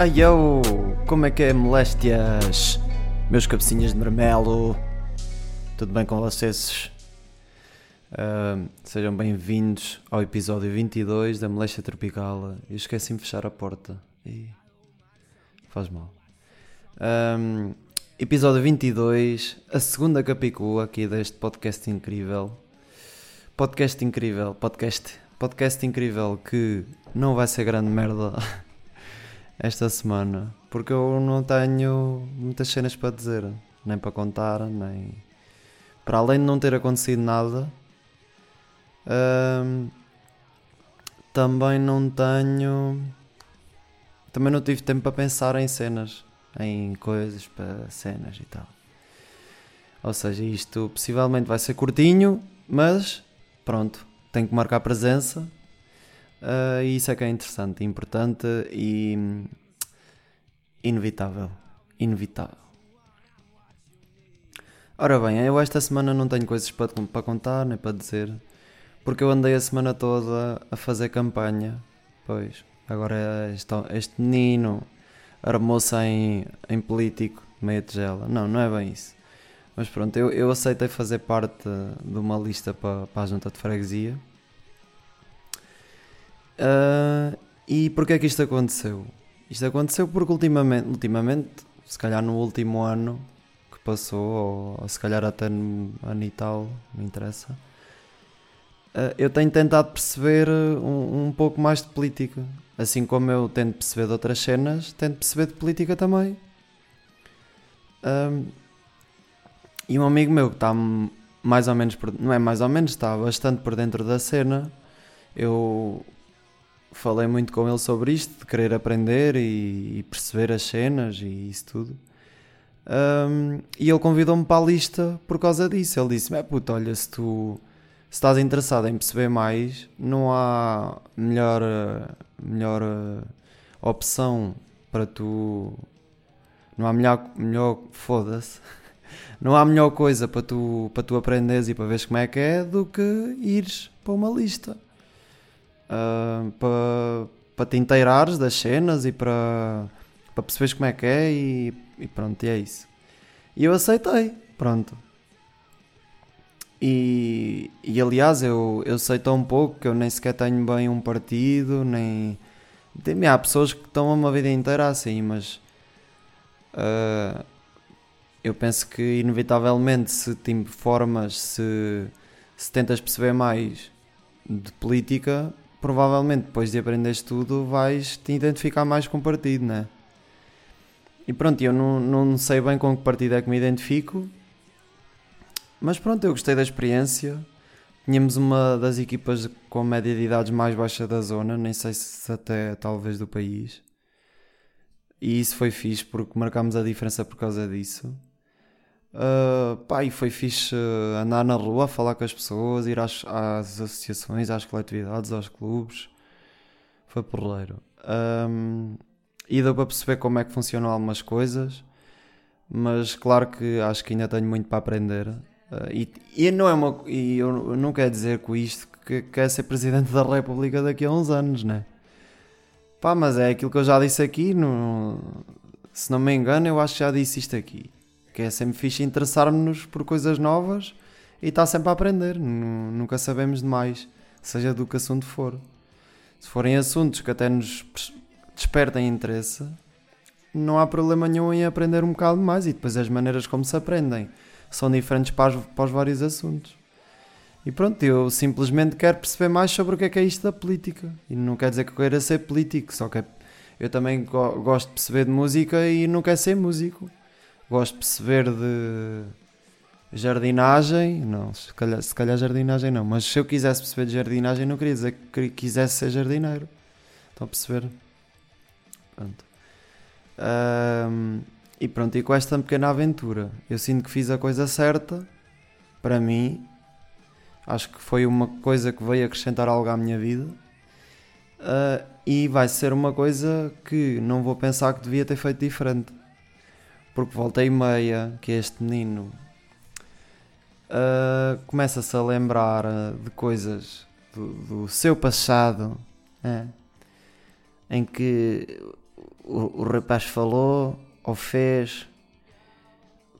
Ai eu, como é que é moléstias? Meus cabecinhas de marmelo, tudo bem com vocês? Uh, sejam bem-vindos ao episódio 22 da Moléstia Tropical. Eu esqueci-me de fechar a porta. Ih, faz mal. Um, episódio 22, a segunda capicua aqui deste podcast incrível. Podcast incrível, podcast, podcast incrível que não vai ser grande merda esta semana, porque eu não tenho muitas cenas para dizer, nem para contar, nem para além de não ter acontecido nada. hum, também não tenho. Também não tive tempo para pensar em cenas, em coisas para cenas e tal. Ou seja, isto possivelmente vai ser curtinho, mas pronto, tenho que marcar presença Uh, e isso é que é interessante, importante e inevitável. Inevitável. Ora bem, eu esta semana não tenho coisas para, para contar nem para dizer, porque eu andei a semana toda a fazer campanha. Pois, agora este, este menino armou-se em, em político, meia tigela. Não, não é bem isso. Mas pronto, eu, eu aceitei fazer parte de uma lista para, para a junta de freguesia Uh, e porquê é que isto aconteceu? Isto aconteceu porque ultimamente, ultimamente, se calhar no último ano que passou, ou, ou se calhar até no ano e tal, não interessa, uh, eu tenho tentado perceber um, um, pouco mais de política. Assim como eu tento perceber de outras cenas, tento perceber de política também. Uh, e um amigo meu que está mais ou menos, por, não é mais ou menos, está bastante por dentro da cena. Eu falei muito com ele sobre isto, de querer aprender e, e perceber as cenas e isso tudo. Um, e ele convidou-me para a lista por causa disso. Ele disse: É puto, olha, se tu se estás interessado em perceber mais, não há melhor, melhor uh, opção para tu. Não há melhor. melhor Foda-se. Não há melhor coisa para tu, para tu aprenderes e para veres como é que é do que ires para uma lista uh, para, para te inteirares das cenas e para, para perceberes como é que é e, e pronto, e é isso. E eu aceitei, pronto. E, e aliás, eu, eu sei tão pouco que eu nem sequer tenho bem um partido, nem. Tem, há pessoas que estão uma vida inteira assim, mas. Uh, eu penso que, inevitavelmente, se te informas, se, se tentas perceber mais de política, provavelmente depois de aprenderes tudo vais te identificar mais com o partido, né? E pronto, eu não, não sei bem com que partido é que me identifico, mas pronto, eu gostei da experiência. Tínhamos uma das equipas com média de idades mais baixa da zona, nem sei se até talvez do país. E isso foi fixe porque marcámos a diferença por causa disso. Uh, pá, e foi fixe andar na rua, falar com as pessoas, ir às, às associações, às coletividades, aos clubes. Foi porreiro. Um, e deu para perceber como é que funcionam algumas coisas, mas claro que acho que ainda tenho muito para aprender. Uh, e, e, não é uma, e eu não quero dizer com isto que quer ser Presidente da República daqui a uns anos, né? Pá, mas é aquilo que eu já disse aqui, no, se não me engano, eu acho que já disse isto aqui que é sempre fixe interessar-nos por coisas novas e estar sempre a aprender. Nunca sabemos demais, seja do que assunto for. Se forem assuntos que até nos despertem interesse, não há problema nenhum em aprender um bocado mais e depois as maneiras como se aprendem são diferentes para os, para os vários assuntos. E pronto, eu simplesmente quero perceber mais sobre o que é que é isto da política. E não quer dizer que eu queira ser político, só que eu também gosto de perceber de música e não quero ser músico gosto de perceber de jardinagem, não, se calhar, se calhar jardinagem não, mas se eu quisesse perceber de jardinagem não queria dizer que quisesse ser jardineiro. Estão a perceber? Pronto. Um, e pronto, e com esta pequena aventura, eu sinto que fiz a coisa certa para mim. Acho que foi uma coisa que veio acrescentar algo à minha vida. Uh, e vai ser uma coisa que não vou pensar que devia ter feito diferente porque volta e meia que este menino uh, começa-se a lembrar ah, de coisas do, do seu passado é, em que o, o rapaz falou ou fez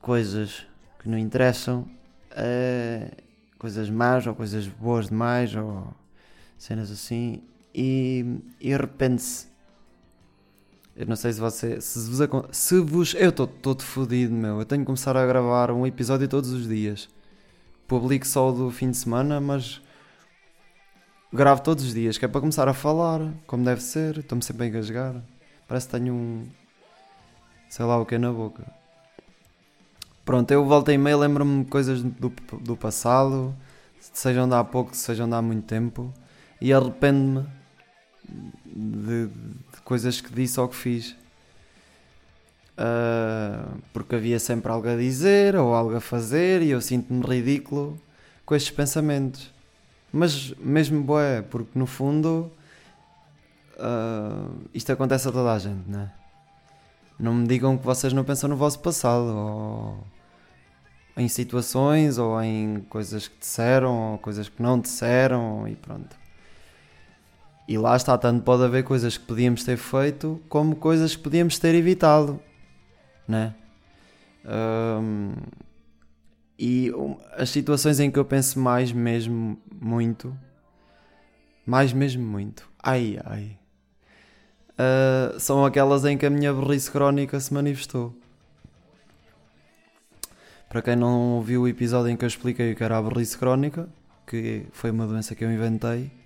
coisas que não interessam, uh, coisas más ou coisas boas demais ou cenas assim, e, e arrepende-se. Eu não sei se você. Se vos. Se vos eu estou todo fodido, meu. Eu tenho que começar a gravar um episódio todos os dias. Publico só o do fim de semana, mas. Gravo todos os dias, que é para começar a falar, como deve ser. Estou-me sempre a engasgar. Parece que tenho um. sei lá o que é na boca. Pronto, eu voltei e meia, lembro-me coisas do, do passado, sejam de há pouco, sejam de há muito tempo, e arrependo-me de, de, coisas que disse ou que fiz. Uh, porque havia sempre algo a dizer ou algo a fazer e eu sinto-me ridículo com estes pensamentos. Mas mesmo boé, porque no fundo uh, isto acontece a toda a gente, né? Não me digam que vocês não pensam no vosso passado ou em situações ou em coisas que disseram ou coisas que não disseram e pronto. E lá está, tanto pode haver coisas que podíamos ter feito como coisas que podíamos ter evitado, né? Um, e as situações em que eu penso mais mesmo muito, mais mesmo muito, ai ai, uh, são aquelas em que a minha burrice crónica se manifestou. Para quem não ouviu o episódio em que eu expliquei o que era a burrice crónica, que foi uma doença que eu inventei,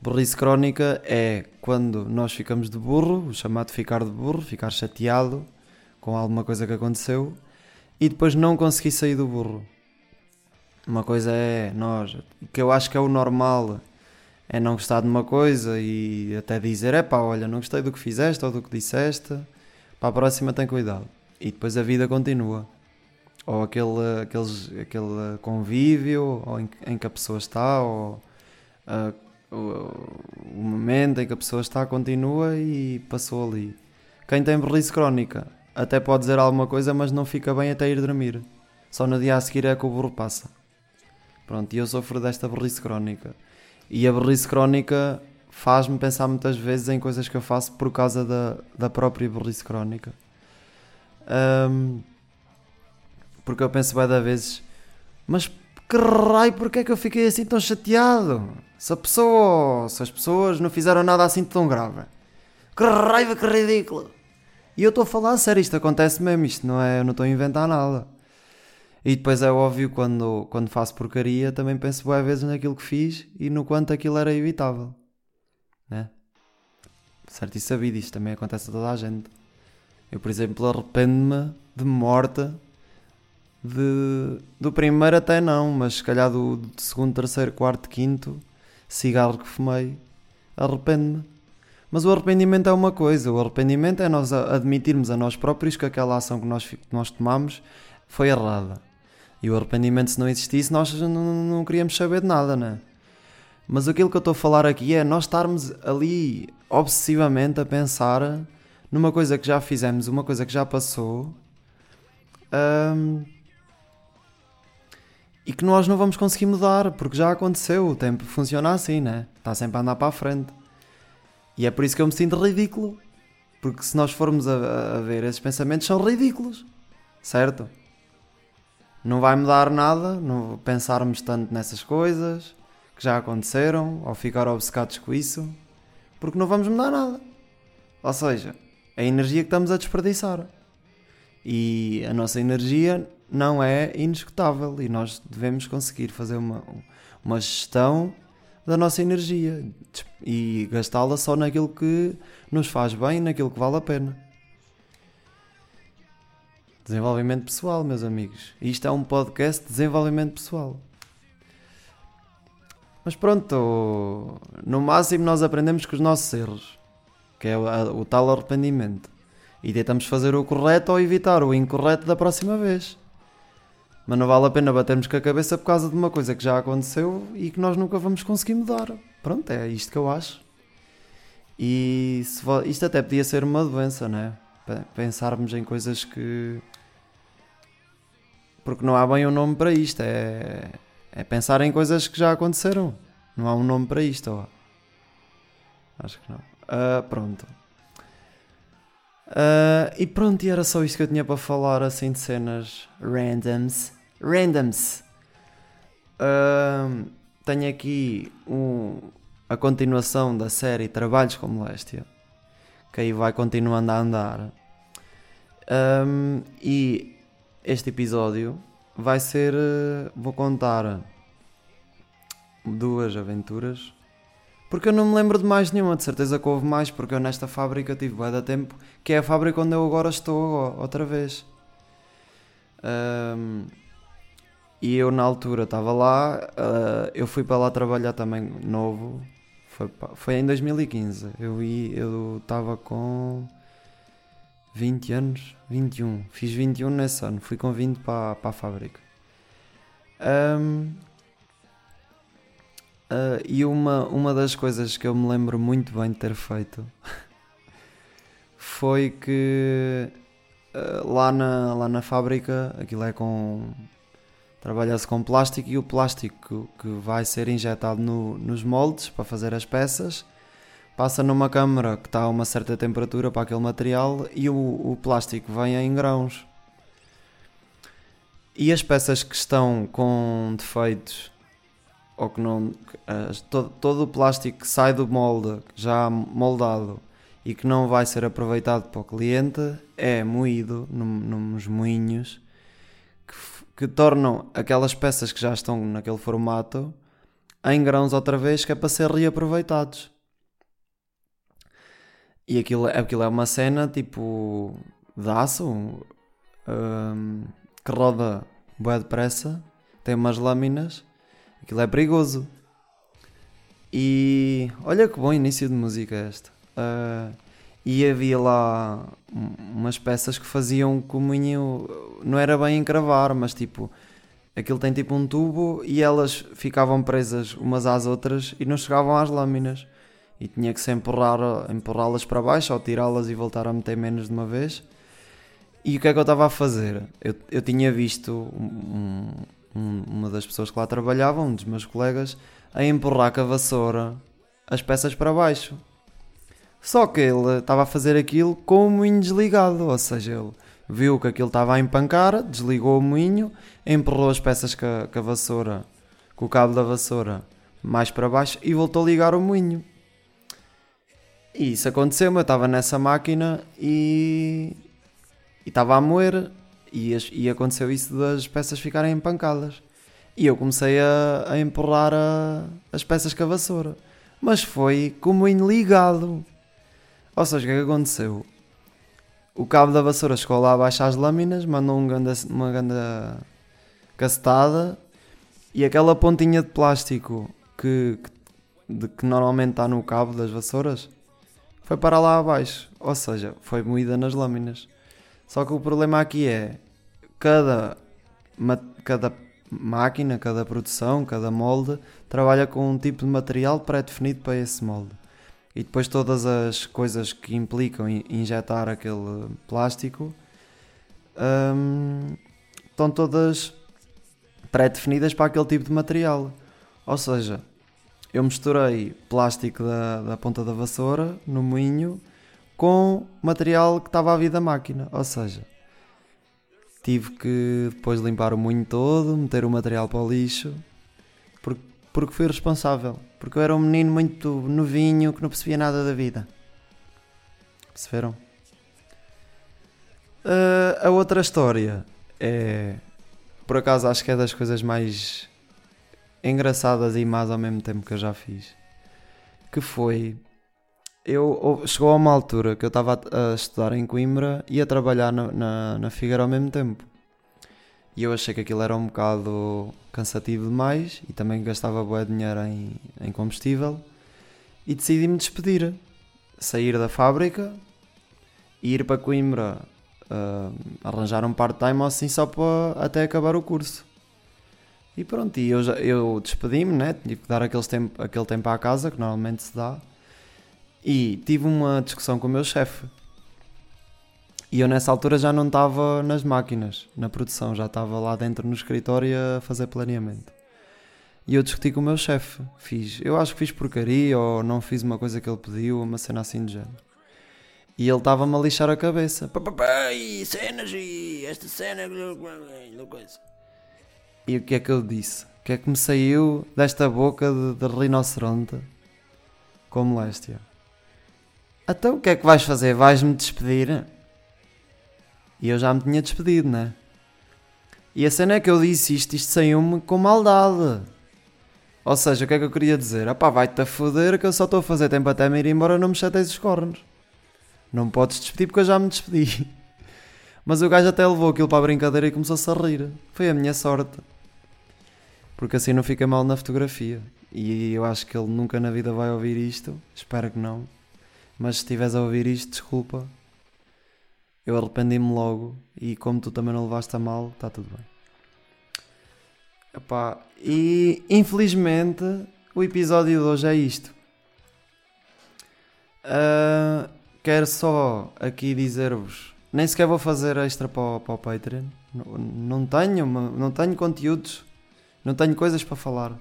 Burrice crónica é quando nós ficamos de burro, o chamado ficar de burro, ficar chateado com alguma coisa que aconteceu e depois não conseguir sair do burro. Uma coisa é nós, que eu acho que é o normal, é não gostar de uma coisa e até dizer: é pá, olha, não gostei do que fizeste ou do que disseste, para a próxima tem cuidado. E depois a vida continua. Ou aquele, aqueles, aquele convívio ou em, em que a pessoa está, ou uh, o, o momento em que a pessoa está continua e passou ali. Quem tem burrice crónica até pode dizer alguma coisa, mas não fica bem até ir dormir. Só no dia a seguir é que o burro passa. Pronto, e eu sofro desta burrice crónica. E a burrice crónica faz-me pensar muitas vezes em coisas que eu faço por causa da, da própria burrice crónica. Um, porque eu penso bem da vezes, mas que raio, porque é que eu fiquei assim tão chateado? Se a pessoa, se as pessoas não fizeram nada assim tão grave. Que raiva, que ridículo. E eu estou a falar a sério, isto acontece mesmo, isto não é, eu não estou a inventar nada. E depois é óbvio, quando, quando faço porcaria, também penso boas vezes naquilo que fiz e no quanto aquilo era evitável. Né? Certo e sabido, isto também acontece a toda a gente. Eu, por exemplo, arrependo-me de morte de, do primeiro até não, mas se calhar do, do segundo, terceiro, quarto, quinto cigarro que fumei, arrependo-me. Mas o arrependimento é uma coisa, o arrependimento é nós admitirmos a nós próprios que aquela ação que nós, que nós tomamos foi errada. E o arrependimento, se não existisse, nós não, não queríamos saber de nada, né? Mas aquilo que eu estou a falar aqui é nós estarmos ali obsessivamente a pensar numa coisa que já fizemos, uma coisa que já passou. Um, e que nós não vamos conseguir mudar, porque já aconteceu, o tempo funciona assim, né? Está sempre a andar para a frente. E é por isso que eu me sinto ridículo, porque se nós formos a, a ver esses pensamentos são ridículos, certo? Não vai mudar nada, não pensarmos tanto nessas coisas que já aconteceram, ou ficar obcecados com isso, porque não vamos mudar nada. Ou seja, a energia que estamos a desperdiçar. E a nossa energia não é inescutável e nós devemos conseguir fazer uma, uma gestão da nossa energia e gastá-la só naquilo que nos faz bem, naquilo que vale a pena. Desenvolvimento pessoal, meus amigos. Isto é um podcast de desenvolvimento pessoal. Mas pronto, no máximo nós aprendemos com os nossos erros, que é o, o tal arrependimento. E tentamos fazer o correto ou evitar o incorreto da próxima vez. Mas não vale a pena batermos com a cabeça por causa de uma coisa que já aconteceu e que nós nunca vamos conseguir mudar. Pronto, é isto que eu acho. E isto até podia ser uma doença, né? Pensarmos em coisas que. Porque não há bem um nome para isto. É, é pensar em coisas que já aconteceram. Não há um nome para isto. Ó. Acho que não. Uh, pronto. Uh, e pronto, e era só isso que eu tinha para falar assim de cenas randoms. Randoms. Uh, tenho aqui um, a continuação da série Trabalhos com Moléstia, que aí vai continuando a andar. Um, e este episódio vai ser. Uh, vou contar duas aventuras. Porque eu não me lembro de mais nenhuma, de certeza que houve mais, porque eu nesta fábrica tive bué da tempo, que é a fábrica onde eu agora estou outra vez. Um, e eu na altura estava lá, uh, eu fui para lá trabalhar também novo, foi, foi em 2015. Eu estava com 20 anos, 21. Fiz 21 nesse ano, fui com 20 para, para a fábrica. Um, uh, e uma, uma das coisas que eu me lembro muito bem de ter feito foi que uh, lá, na, lá na fábrica aquilo é com trabalha-se com plástico e o plástico que vai ser injetado no, nos moldes para fazer as peças passa numa câmara que está a uma certa temperatura para aquele material e o, o plástico vem em grãos. E as peças que estão com defeitos ou que não. todo, todo o plástico que sai do molde já moldado e que não vai ser aproveitado para o cliente é moído num, nos moinhos que tornam aquelas peças que já estão naquele formato em grãos outra vez, que é para ser reaproveitados. E aquilo, aquilo é uma cena tipo de aço um, que roda bem depressa, tem umas lâminas, aquilo é perigoso. E olha que bom início de música este. Uh, e havia lá umas peças que faziam comunho, não era bem encravar, mas tipo, aquilo tem tipo um tubo e elas ficavam presas umas às outras e não chegavam às lâminas. E tinha que se empurrar, empurrá-las para baixo ou tirá-las e voltar a meter menos de uma vez. E o que é que eu estava a fazer? Eu, eu tinha visto um, um, uma das pessoas que lá trabalhavam, um dos meus colegas, a empurrar com a vassoura as peças para baixo. Só que ele estava a fazer aquilo com o moinho desligado, ou seja, ele viu que aquilo estava a empancar, desligou o moinho, empurrou as peças com a, com a vassoura, com o cabo da vassoura mais para baixo e voltou a ligar o moinho. E isso aconteceu, eu estava nessa máquina e estava a moer e, e, aconteceu isso das peças ficarem empancadas. E eu comecei a, a empurrar a, as peças com a vassoura. Mas foi como ligado. Ou seja, o que é que aconteceu? O cabo da vassoura chegou lá abaixo às lâminas, mandou um ganda, uma grande cacetada e aquela pontinha de plástico que, que, de, que normalmente está no cabo das vassouras foi para lá abaixo. Ou seja, foi moída nas lâminas. Só que o problema aqui é cada, cada máquina, cada produção, cada molde trabalha com um tipo de material pré-definido para esse molde e depois todas as coisas que implicam injetar aquele plástico um, estão todas pré-definidas para aquele tipo de material. Ou seja, eu misturei plástico da, da ponta da vassoura no moinho com material que estava a vir da máquina. Ou seja, tive que depois limpar o moinho todo, meter o material para o lixo, porque, porque fui responsável. Porque eu era um menino muito novinho que não percebia nada da vida. Perceberam? Uh, a outra história é. Por acaso acho que é das coisas mais engraçadas e más ao mesmo tempo que eu já fiz. Que foi. Eu, chegou a uma altura que eu estava a, estudar em Coimbra e a trabalhar na, na, na Figueira ao mesmo tempo. E eu achei que aquilo era um bocado cansativo demais e também gastava bué dinheiro em, em combustível. E decidi-me despedir. Sair da fábrica e ir para Coimbra uh, arranjar um part-time assim só para até acabar o curso. E pronto, e eu, eu despedi-me, né? tive que dar aquele tempo, aquele tempo à casa, que normalmente se dá. E tive uma discussão com o meu chefe e eu nessa altura já não estava nas máquinas, na produção, já estava lá dentro no escritório a fazer planeamento. E eu discuti com o meu chefe, fiz, eu acho que fiz porcaria ou não fiz uma coisa que ele pediu, uma cena assim de género. E ele estava-me a lixar a cabeça. Papai, cenas e esta cena. E o que é que eu disse? O que é que me saiu desta boca de, de rinoceronte com moléstia? Então o que é que vais fazer? Vais-me despedir? E eu já me tinha despedido, né? E a cena é que eu disse isto, isto saiu-me com maldade. Ou seja, o que é que eu queria dizer? Ah pá, vai-te a foder que eu só estou a fazer tempo até me ir embora não me chateis os cornos. Não podes despedir porque eu já me despedi. Mas o gajo até levou aquilo para a brincadeira e começou-se a rir. Foi a minha sorte. Porque assim não fica mal na fotografia. E eu acho que ele nunca na vida vai ouvir isto. Espero que não. Mas se estiveres a ouvir isto, desculpa. Eu arrependi-me logo. E como tu também não levaste a mal, está tudo bem. Epá, e infelizmente o episódio de hoje é isto. Uh, quero só aqui dizer-vos. Nem sequer vou fazer extra para o, para o Patreon. Não, não, tenho, não tenho conteúdos. Não tenho coisas para falar.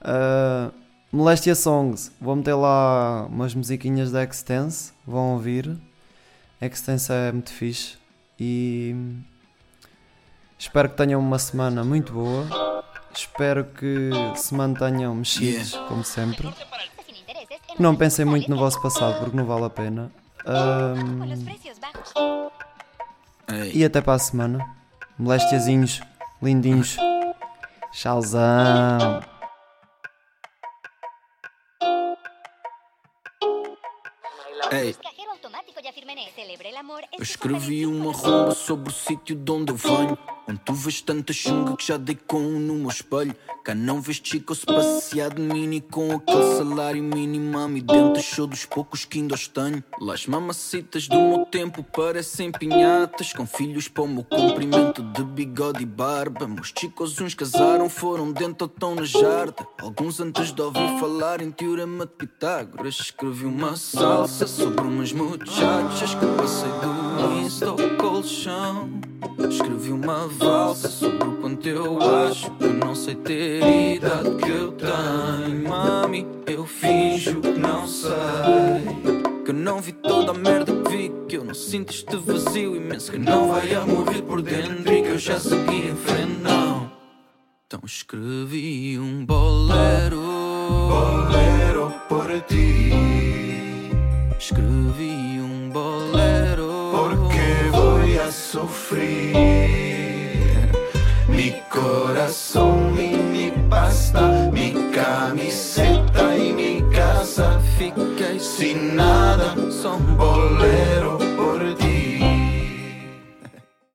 Uh, Molestia Songs. Vou meter lá umas musiquinhas da Extense. Vão ouvir. Extense é muito fixe. E espero que tenham uma semana muito boa. Espero que se mantenham mexidos, como sempre. Não pensem muito no vosso passado porque não vale a pena. Um, e até para a semana. Moléstiazinhos, lindinhos. Tchauzão. Ei. Eu escrevi uma rumba sobre o sítio de onde eu venho. Onde tu vês tanta chunga que já dei com um no meu espelho. Cá não vês chico se passear de mini com aquele salário mínimo. Mami, dentro show dos poucos que ainda os tenho. Las mamacitas do meu tempo parecem pinhatas. Com filhos para o meu comprimento de bigode e barba. Meus chicos, uns casaram, foram dentro ou estão na jarda. Alguns antes de ouvir falar em teorema de Pitágoras. Escrevi uma salsa sobre umas muchachas que passei do Insta ao colchão. Escrevi uma valsa sobre o quanto eu acho que não sei ter idade que eu tenho. Mami, eu finjo que não sei. Que não vi toda a merda que vi. Que eu não sinto este vazio imenso. Que não vai a morrer por dentro e que eu já segui em frente, não. Então escrevi um bolero. Bolero por ti. Escrevi sofrer. Mi corazón y mi pasta, mi camiseta y mi casa. Fiquei Sin nada, um bolero.